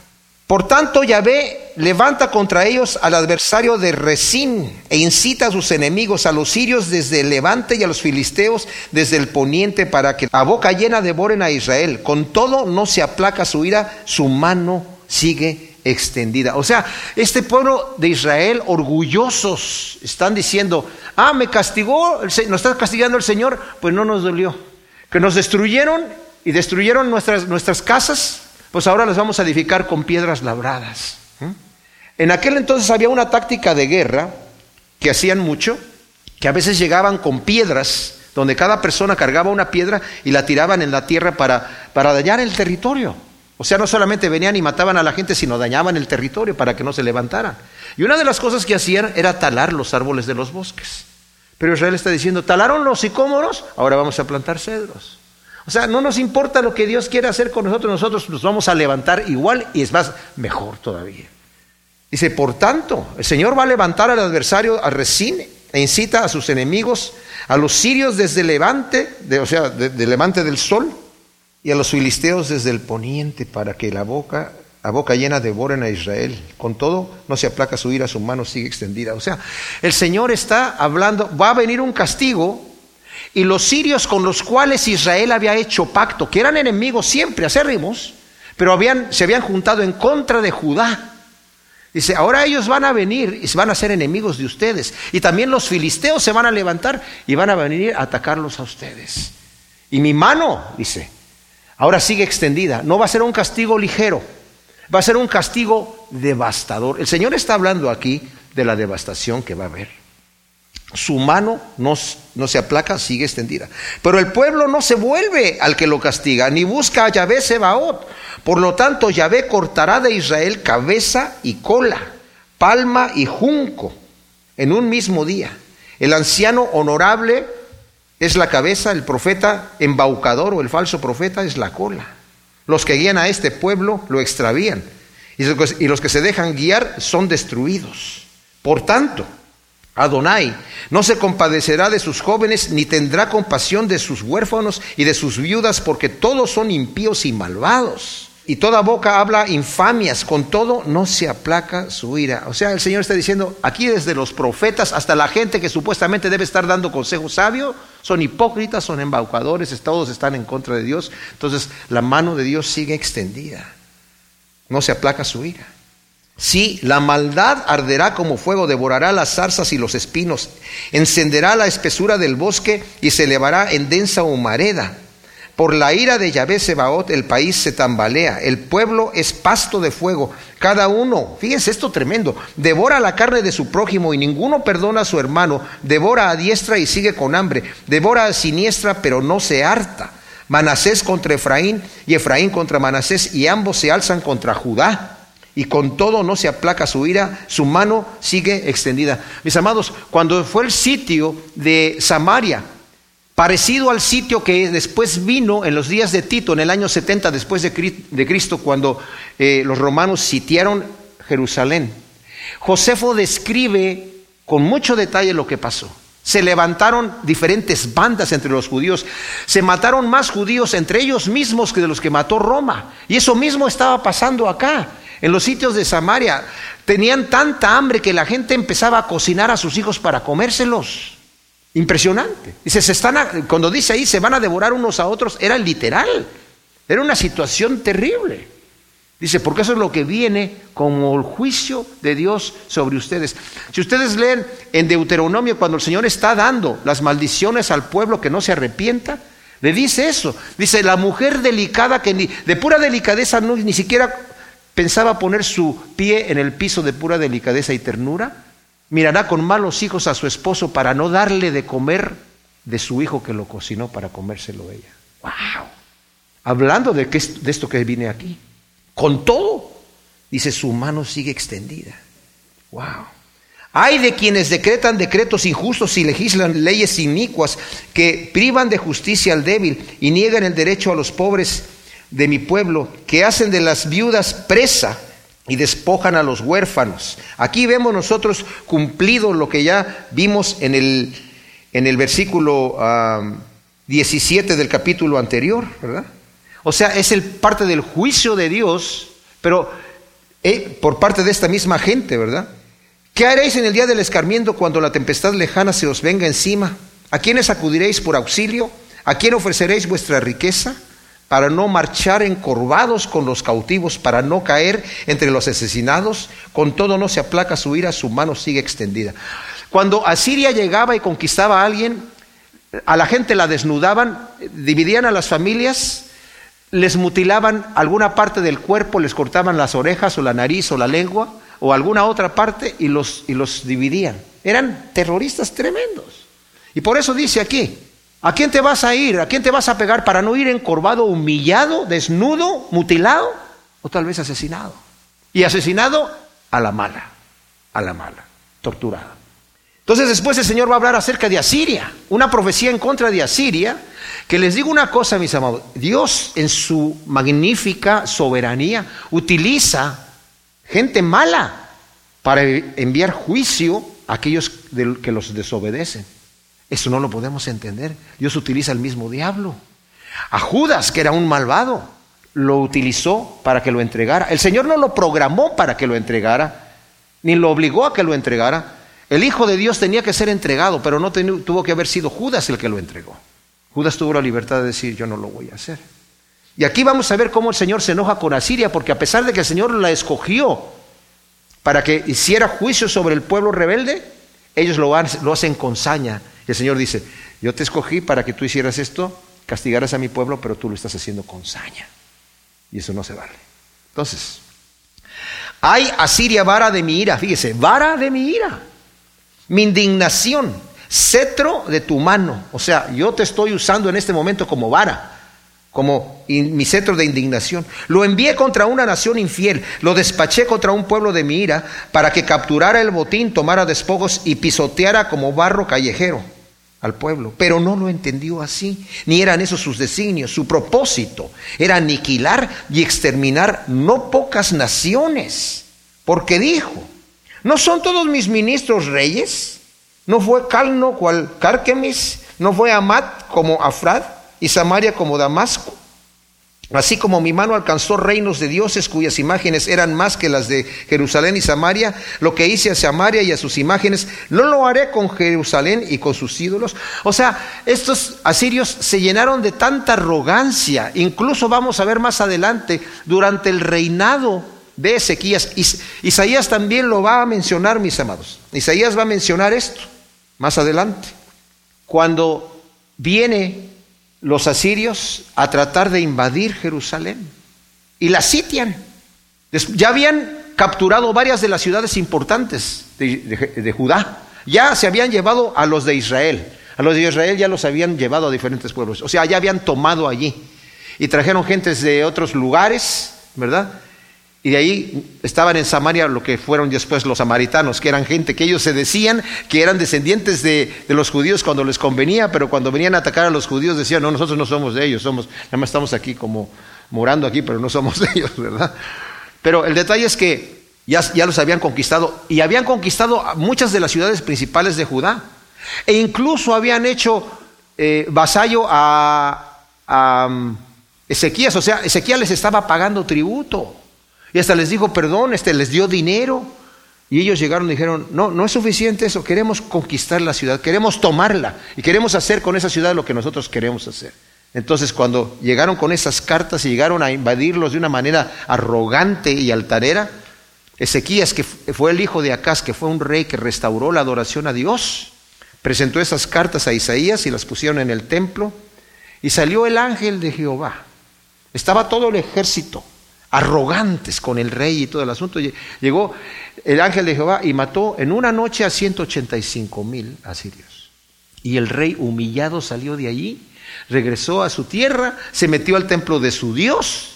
[SPEAKER 1] Por tanto, Yahvé levanta contra ellos al adversario de Resín e incita a sus enemigos, a los sirios desde el levante y a los filisteos desde el poniente, para que a boca llena devoren a Israel. Con todo no se aplaca su ira, su mano sigue extendida. O sea, este pueblo de Israel, orgullosos, están diciendo, ah, me castigó, nos está castigando el Señor, pues no nos dolió. Que nos destruyeron y destruyeron nuestras, nuestras casas, pues ahora las vamos a edificar con piedras labradas. ¿Mm? En aquel entonces había una táctica de guerra que hacían mucho, que a veces llegaban con piedras, donde cada persona cargaba una piedra y la tiraban en la tierra para, para dañar el territorio. O sea, no solamente venían y mataban a la gente, sino dañaban el territorio para que no se levantaran. Y una de las cosas que hacían era talar los árboles de los bosques. Pero Israel está diciendo, talaron los sicómoros, ahora vamos a plantar cedros. O sea, no nos importa lo que Dios quiera hacer con nosotros, nosotros nos vamos a levantar igual y es más, mejor todavía. Dice, por tanto, el Señor va a levantar al adversario a Resín e incita a sus enemigos a los sirios desde levante, o sea, de, levante del sol, y a los filisteos desde el poniente, para que la boca, a boca llena devoren a Israel. Con todo, no se aplaca su ira, su mano sigue extendida. O sea, el Señor está hablando, va a venir un castigo, y los sirios con los cuales Israel había hecho pacto, que eran enemigos siempre, acérrimos, pero habían, se habían juntado en contra de Judá. Dice, ahora ellos van a venir y van a ser enemigos de ustedes. Y también los filisteos se van a levantar y van a venir a atacarlos a ustedes. Y mi mano, dice, ahora sigue extendida. No va a ser un castigo ligero, va a ser un castigo devastador. El Señor está hablando aquí de la devastación que va a haber. Su mano no, no, se aplaca, sigue extendida. Pero el pueblo no se vuelve al que lo castiga, ni busca a Yahvé Sebaot. Por lo tanto, Yahvé cortará de Israel cabeza y cola, palma y junco en un mismo día. El anciano honorable es la cabeza, el profeta embaucador o el falso profeta es la cola. Los que guían a este pueblo lo extravían y los que se dejan guiar son destruidos. Por tanto, Adonai no se compadecerá de sus jóvenes ni tendrá compasión de sus huérfanos y de sus viudas porque todos son impíos y malvados y toda boca habla infamias, con todo no se aplaca su ira. O sea, el Señor está diciendo, aquí desde los profetas hasta la gente que supuestamente debe estar dando consejo sabio, son hipócritas, son embaucadores, todos están en contra de Dios. Entonces la mano de Dios sigue extendida, no se aplaca su ira. Sí, la maldad arderá como fuego, devorará las zarzas y los espinos, encenderá la espesura del bosque y se elevará en densa humareda. Por la ira de Yahvé Sebaot el país se tambalea, el pueblo es pasto de fuego, cada uno, fíjense esto tremendo, devora la carne de su prójimo y ninguno perdona a su hermano, devora a diestra y sigue con hambre, devora a siniestra pero no se harta. Manasés contra Efraín y Efraín contra Manasés y ambos se alzan contra Judá. Y con todo no se aplaca su ira, su mano sigue extendida. Mis amados, cuando fue el sitio de Samaria, parecido al sitio que después vino en los días de Tito, en el año 70 después de Cristo, cuando eh, los romanos sitiaron Jerusalén. Josefo describe con mucho detalle lo que pasó. Se levantaron diferentes bandas entre los judíos. Se mataron más judíos entre ellos mismos que de los que mató Roma. Y eso mismo estaba pasando acá. En los sitios de Samaria tenían tanta hambre que la gente empezaba a cocinar a sus hijos para comérselos. Impresionante. Dice, se están cuando dice ahí se van a devorar unos a otros, era literal. Era una situación terrible. Dice, porque eso es lo que viene como el juicio de Dios sobre ustedes. Si ustedes leen en Deuteronomio cuando el Señor está dando las maldiciones al pueblo que no se arrepienta, le dice eso. Dice, la mujer delicada que ni, de pura delicadeza no, ni siquiera pensaba poner su pie en el piso de pura delicadeza y ternura, mirará con malos hijos a su esposo para no darle de comer de su hijo que lo cocinó para comérselo ella. ¡Wow! Hablando de, que, de esto que viene aquí. Con todo, dice, su mano sigue extendida. ¡Wow! Hay de quienes decretan decretos injustos y legislan leyes inicuas que privan de justicia al débil y niegan el derecho a los pobres de mi pueblo, que hacen de las viudas presa y despojan a los huérfanos. Aquí vemos nosotros cumplido lo que ya vimos en el, en el versículo 17 del capítulo anterior, ¿verdad? O sea, es el parte del juicio de Dios, pero eh, por parte de esta misma gente, ¿verdad? ¿Qué haréis en el día del escarmiento cuando la tempestad lejana se os venga encima? ¿A quiénes acudiréis por auxilio? ¿A quién ofreceréis vuestra riqueza? Para no marchar encorvados con los cautivos, para no caer entre los asesinados, con todo no se aplaca su ira, su mano sigue extendida. Cuando Asiria llegaba y conquistaba a alguien, a la gente la desnudaban, dividían a las familias, les mutilaban alguna parte del cuerpo, les cortaban las orejas o la nariz o la lengua o alguna otra parte y los, y los dividían. Eran terroristas tremendos. Y por eso dice aquí, ¿A quién te vas a ir? ¿A quién te vas a pegar para no ir encorvado, humillado, desnudo, mutilado o tal vez asesinado? Y asesinado a la mala, a la mala, torturado. Entonces después el Señor va a hablar acerca de Asiria, una profecía en contra de Asiria, que les digo una cosa, mis amados, Dios en su magnífica soberanía utiliza gente mala para enviar juicio a aquellos que los desobedecen. Eso no lo podemos entender. Dios utiliza el mismo diablo. A Judas, que era un malvado, lo utilizó para que lo entregara. El Señor no lo programó para que lo entregara, ni lo obligó a que lo entregara. El Hijo de Dios tenía que ser entregado, pero no tuvo que haber sido Judas el que lo entregó. Judas tuvo la libertad de decir, yo no lo voy a hacer. Y aquí vamos a ver cómo el Señor se enoja con Asiria, porque a pesar de que el Señor la escogió para que hiciera juicio sobre el pueblo rebelde, ellos lo, hacen con saña. El Señor dice, yo te escogí para que tú hicieras esto, castigaras a mi pueblo, pero tú lo estás haciendo con saña. Y eso no se vale. Entonces, hay Asiria vara de mi ira, fíjese, vara de mi ira, mi indignación, cetro de tu mano. O sea, yo te estoy usando en este momento como vara como mi cetro de indignación. Lo envié contra una nación infiel, lo despaché contra un pueblo de mi ira, para que capturara el botín, tomara despojos y pisoteara como barro callejero al pueblo. Pero no lo entendió así, ni eran esos sus designios. Su propósito era aniquilar y exterminar no pocas naciones, porque dijo, ¿no son todos mis ministros reyes? ¿No fue Calno cual Carquemis? ¿No fue Amat como Afrad? y Samaria como Damasco. Así como mi mano alcanzó reinos de dioses cuyas imágenes eran más que las de Jerusalén y Samaria, lo que hice a Samaria y a sus imágenes, no lo haré con Jerusalén y con sus ídolos. O sea, estos asirios se llenaron de tanta arrogancia, incluso vamos a ver más adelante, durante el reinado de Ezequías. Isaías también lo va a mencionar, mis amados. Isaías va a mencionar esto más adelante. Cuando viene los asirios a tratar de invadir Jerusalén y la sitian. Ya habían capturado varias de las ciudades importantes de, Judá. Ya se habían llevado a los de Israel. A los de Israel ya los habían llevado a diferentes pueblos. O sea, ya habían tomado allí. Y trajeron gentes de otros lugares, ¿verdad? Y de ahí estaban en Samaria lo que fueron después los samaritanos, que eran gente que ellos se decían que eran descendientes de, los judíos cuando les convenía, pero cuando venían a atacar a los judíos decían, no, nosotros no somos de ellos, somos, nada más estamos aquí como morando aquí, pero no somos de ellos, ¿verdad? Pero el detalle es que ya, ya los habían conquistado y habían conquistado muchas de las ciudades principales de Judá. E incluso habían hecho eh, vasallo a, a um, Ezequías, o sea, Ezequías les estaba pagando tributo. Y hasta les dijo perdón, este les dio dinero. Y ellos llegaron y dijeron, no, no es suficiente eso, queremos conquistar la ciudad, queremos tomarla y queremos hacer con esa ciudad lo que nosotros queremos hacer. Entonces cuando llegaron con esas cartas y llegaron a invadirlos de una manera arrogante y altanera, Ezequías, que fue el hijo de Acaz, que fue un rey que restauró la adoración a Dios, presentó esas cartas a Isaías y las pusieron en el templo y salió el ángel de Jehová. Estaba todo el ejército arrogantes con el rey y todo el asunto. Llegó el ángel de Jehová y mató en una noche a 185 mil asirios. Y el rey humillado salió de allí, regresó a su tierra, se metió al templo de su Dios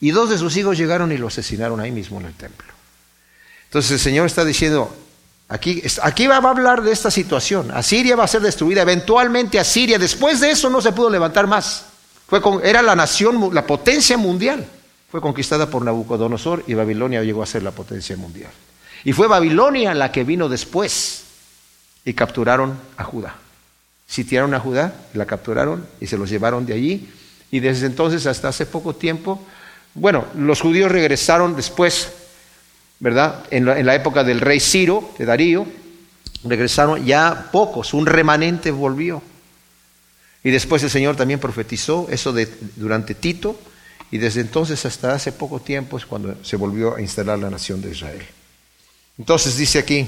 [SPEAKER 1] y dos de sus hijos llegaron y lo asesinaron ahí mismo en el templo. Entonces el Señor está diciendo, aquí, aquí va a hablar de esta situación, Asiria va a ser destruida, eventualmente Asiria, después de eso no se pudo levantar más, Fue con, era la nación, la potencia mundial fue conquistada por Nabucodonosor y Babilonia llegó a ser la potencia mundial. Y fue Babilonia la que vino después y capturaron a Judá. Sitiaron a Judá, la capturaron y se los llevaron de allí. Y desde entonces hasta hace poco tiempo, bueno, los judíos regresaron después, ¿verdad? En la, en la época del rey Ciro, de Darío, regresaron ya pocos, un remanente volvió. Y después el Señor también profetizó eso de, durante Tito, y desde entonces hasta hace poco tiempo es cuando se volvió a instalar la nación de Israel. Entonces dice aquí,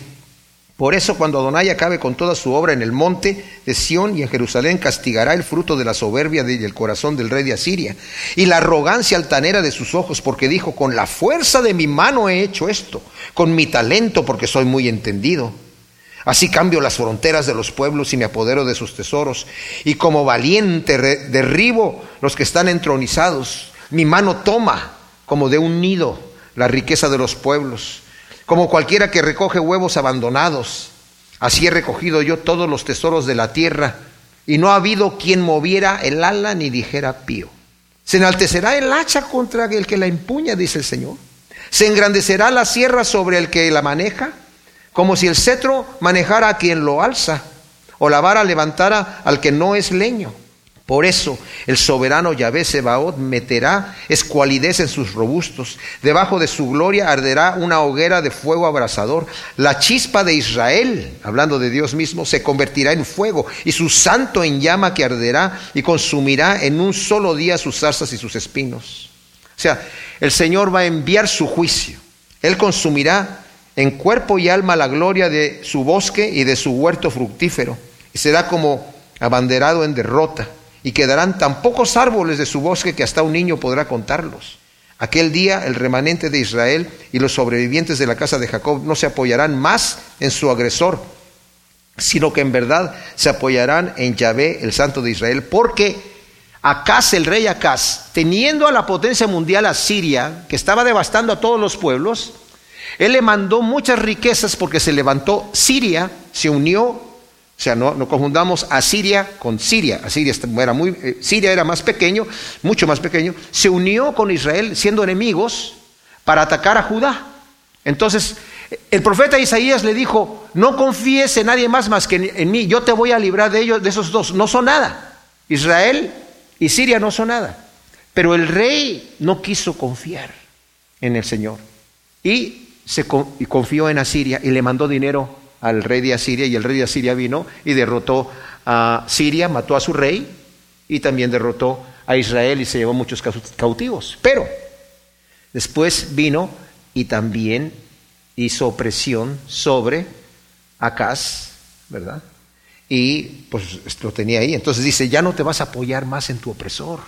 [SPEAKER 1] por eso cuando Adonai acabe con toda su obra en el monte de Sión y en Jerusalén, castigará el fruto de la soberbia del corazón del rey de Asiria y la arrogancia altanera de sus ojos, porque dijo, con la fuerza de mi mano he hecho esto, con mi talento porque soy muy entendido. Así cambio las fronteras de los pueblos y me apodero de sus tesoros, y como valiente derribo los que están entronizados mi mano toma como de un nido la riqueza de los pueblos, como cualquiera que recoge huevos abandonados. Así he recogido yo todos los tesoros de la tierra, y no ha habido quien moviera el ala ni dijera pío. Se enaltecerá el hacha contra el que la empuña, dice el Señor. Se engrandecerá la sierra sobre el que la maneja, como si el cetro manejara a quien lo alza. o la vara levantar al que no es leño. Por eso el soberano Yahvé Sebaot meterá escualidez en sus robustos. Debajo de su gloria arderá una hoguera de fuego abrasador. La chispa de Israel, hablando de Dios mismo, se convertirá en fuego y su santo en llama que arderá y consumirá en un solo día sus zarzas y sus espinos. O sea, el Señor va a enviar su juicio. Él consumirá en cuerpo y alma la gloria de su bosque y de su huerto fructífero. Y será como abanderado en derrota y quedarán tan pocos árboles de su bosque que hasta un niño podrá contarlos. Aquel día el remanente de Israel y los sobrevivientes de la casa de Jacob no se apoyarán más en su agresor, sino que en verdad se apoyarán en Yahvé, el santo de Israel, porque Acaz, el rey Acaz, teniendo a la potencia mundial a Siria, que estaba devastando a todos los pueblos, él le mandó muchas riquezas porque se levantó Siria, se unió o sea, no, no confundamos a Siria con Siria. Asiria era muy, eh, Siria era más pequeño, mucho más pequeño. Se unió con Israel siendo enemigos para atacar a Judá. Entonces, el profeta Isaías le dijo, no confíes en nadie más más que en, mí, yo te voy a librar de ellos, de esos dos. No son nada. Israel y Siria no son nada. Pero el rey no quiso confiar en el Señor. Y se confió en Asiria y le mandó dinero al rey de Asiria y el rey de Asiria vino y derrotó a Siria, mató a su rey y también derrotó a Israel y se llevó muchos cautivos. Pero después vino y también hizo opresión sobre Acaz, ¿verdad? Y pues lo tenía ahí. Entonces dice, ya no te vas a apoyar más en tu opresor.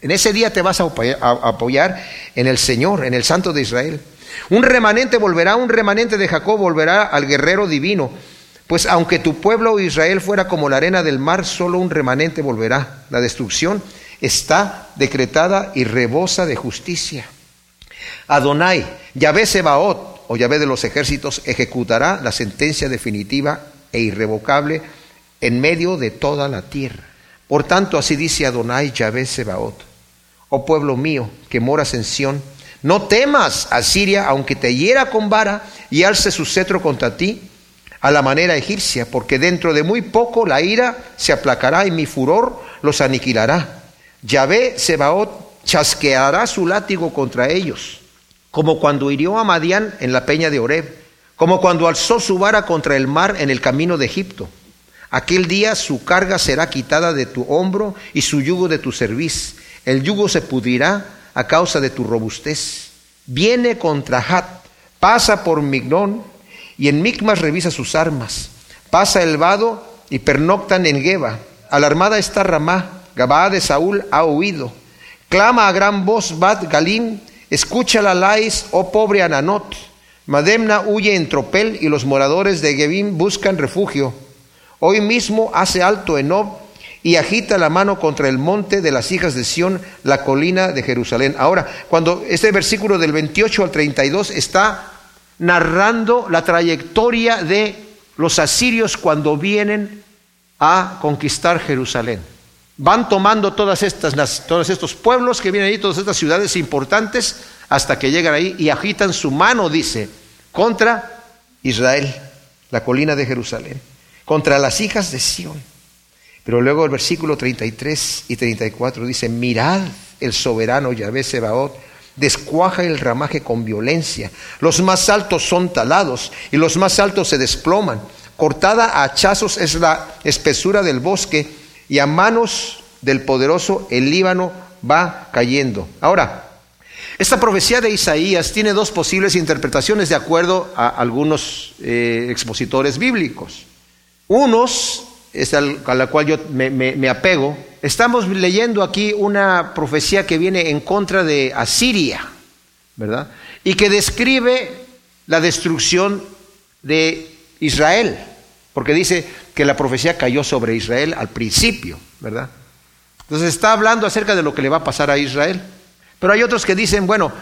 [SPEAKER 1] En ese día te vas a apoyar en el Señor, en el Santo de Israel. Un remanente volverá, un remanente de Jacob volverá al guerrero divino. Pues aunque tu pueblo Israel fuera como la arena del mar, solo un remanente volverá. La destrucción está decretada y rebosa de justicia. Adonai, Yahvé Sebaot, o Yahvé de los ejércitos, ejecutará la sentencia definitiva e irrevocable en medio de toda la tierra. Por tanto, así dice Adonai, Yahvé Sebaot, oh pueblo mío, que moras en Sión, no temas a Siria, aunque te hiera con vara y alce su cetro contra ti, a la manera egipcia, porque dentro de muy poco la ira se aplacará y mi furor los aniquilará. Yahvé Sebaot chasqueará su látigo contra ellos, como cuando hirió a Madián en la peña de Oreb, como cuando alzó su vara contra el mar en el camino de Egipto. Aquel día su carga será quitada de tu hombro y su yugo de tu cerviz. El yugo se pudrirá a causa de tu robustez. Viene contra Hat, pasa por Mignón y en Micmas revisa sus armas. Pasa el vado y pernoctan en Geba. Alarmada está Ramá, Gabá de Saúl ha oído. Clama a gran voz Bat Galim, escucha la Lais, oh pobre Ananot. Mademna huye en tropel y los moradores de Gebim buscan refugio. Hoy mismo hace alto Enob y agita la mano contra el monte de las hijas de Sión, la colina de Jerusalén. Ahora, cuando este versículo del 28 al 32 está narrando la trayectoria de los asirios cuando vienen a conquistar Jerusalén. Van tomando todas estas, todos estos pueblos que vienen ahí, todas estas ciudades importantes, hasta que llegan ahí y agitan su mano, dice, contra Israel, la colina de Jerusalén, contra las hijas de Sión. Pero luego el versículo 33 y 34 dice, mirad el soberano Yahvé Sebaot, descuaja el ramaje con violencia. Los más altos son talados y los más altos se desploman. Cortada a hachazos es la espesura del bosque y a manos del poderoso el Líbano va cayendo. Ahora, esta profecía de Isaías tiene dos posibles interpretaciones de acuerdo a algunos eh, expositores bíblicos. Unos es a la cual yo me, apego, estamos leyendo aquí una profecía que viene en contra de Asiria, ¿verdad? Y que describe la destrucción de Israel, porque dice que la profecía cayó sobre Israel al principio, ¿verdad? Entonces está hablando acerca de lo que le va a pasar a Israel. Pero hay otros que dicen, bueno,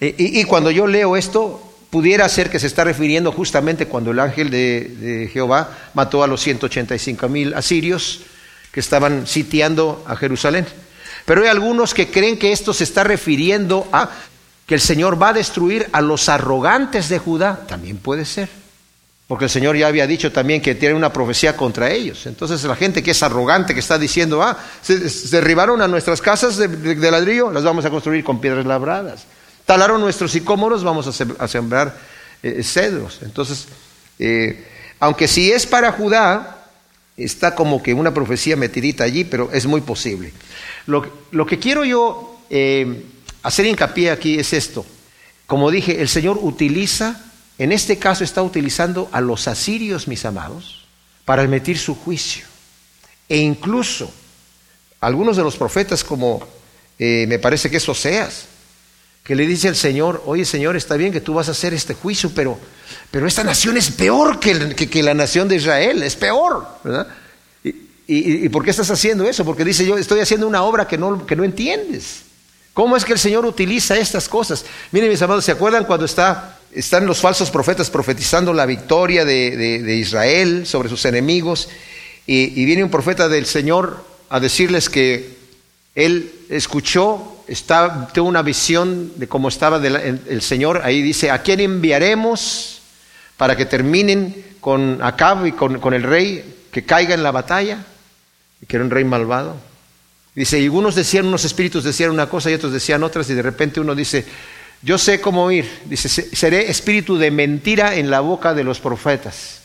[SPEAKER 1] y cuando yo leo esto, pudiera ser que se está refiriendo justamente cuando el ángel de, Jehová mató a los 185 mil asirios que estaban sitiando a Jerusalén. Pero hay algunos que creen que esto se está refiriendo a que el Señor va a destruir a los arrogantes de Judá. También puede ser. porque el Señor ya había dicho también que tiene una profecía contra ellos. Entonces la gente que es arrogante, que está diciendo, ah, se, derribaron a nuestras casas de, ladrillo, las vamos a construir con piedras labradas. Talaron nuestros sicómoros, vamos a, sembrar eh, cedros. Entonces, eh, aunque si es para Judá, está como que una profecía metidita allí, pero es muy posible. Lo, que quiero yo eh, hacer hincapié aquí es esto. Como dije, el Señor utiliza en este caso está utilizando a los asirios, mis amados, para emitir su juicio. E incluso algunos de los profetas, como me parece que es Oseas, que le dice al Señor, oye Señor, está bien que tú vas a hacer este juicio, pero, pero esta nación es peor que, que, la nación de Israel, es peor. ¿verdad? Y, y, por qué estás haciendo eso? Porque dice, yo estoy haciendo una obra que no, que no entiendes. ¿Cómo es que el Señor utiliza estas cosas? Miren, mis amados, ¿se acuerdan cuando está están los falsos profetas profetizando la victoria de, Israel sobre sus enemigos y, viene un profeta del Señor a decirles que él escuchó, está, tuvo una visión de cómo estaba el, Señor, ahí dice, ¿a quién enviaremos para que terminen con Acab y con, el rey que caiga en la batalla? que era un rey malvado. Dice, y algunos decían, unos espíritus decían una cosa y otros decían otras, y de repente uno dice, yo sé cómo ir. Dice, seré espíritu de mentira en la boca de los profetas.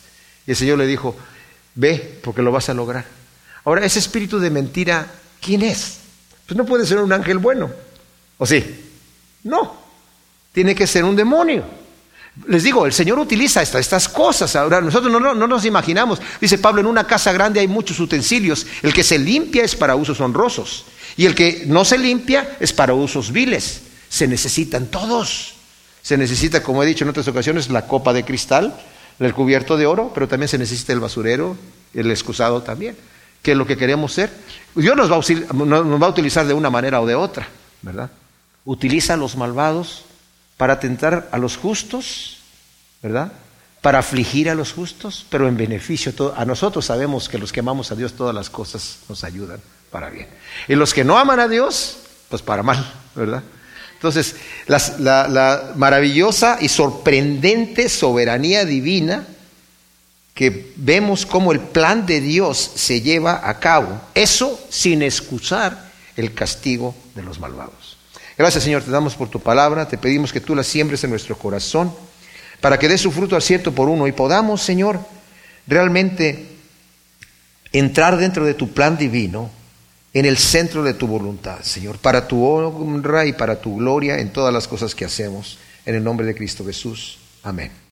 [SPEAKER 1] Y el Señor le dijo, ve, porque lo vas a lograr. Ahora, ese espíritu de mentira, ¿quién es? No puede ser un ángel bueno. ¿O sí? No. Tiene que ser un demonio. Les digo, el Señor utiliza estas cosas. Ahora, nosotros no, no, nos imaginamos. Dice Pablo, en una casa grande hay muchos utensilios. El que se limpia es para usos honrosos. Y el que no se limpia es para usos viles se necesitan todos. Se necesita, como he dicho en otras ocasiones, la copa de cristal, el cubierto de oro, pero también se necesita el basurero, el excusado también, que lo que queremos ser. Dios nos va, a, nos va a utilizar de una manera o de otra, ¿verdad? Utiliza a los malvados para atentar a los justos, ¿verdad? Para afligir a los justos, pero en beneficio. A nosotros sabemos que los que amamos a Dios todas las cosas nos ayudan para bien. Y los que no aman a Dios, pues para mal, ¿verdad? Entonces, la, maravillosa y sorprendente soberanía divina que vemos cómo el plan de Dios se lleva a cabo, eso sin excusar el castigo de los malvados. Gracias Señor, te damos por tu palabra, te pedimos que tú la siembres en nuestro corazón para que dé su fruto al cierto por uno y podamos, Señor, realmente entrar dentro de tu plan divino en el centro de tu voluntad, Señor, para tu honra y para tu gloria en todas las cosas que hacemos. En el nombre de Cristo Jesús. Amén.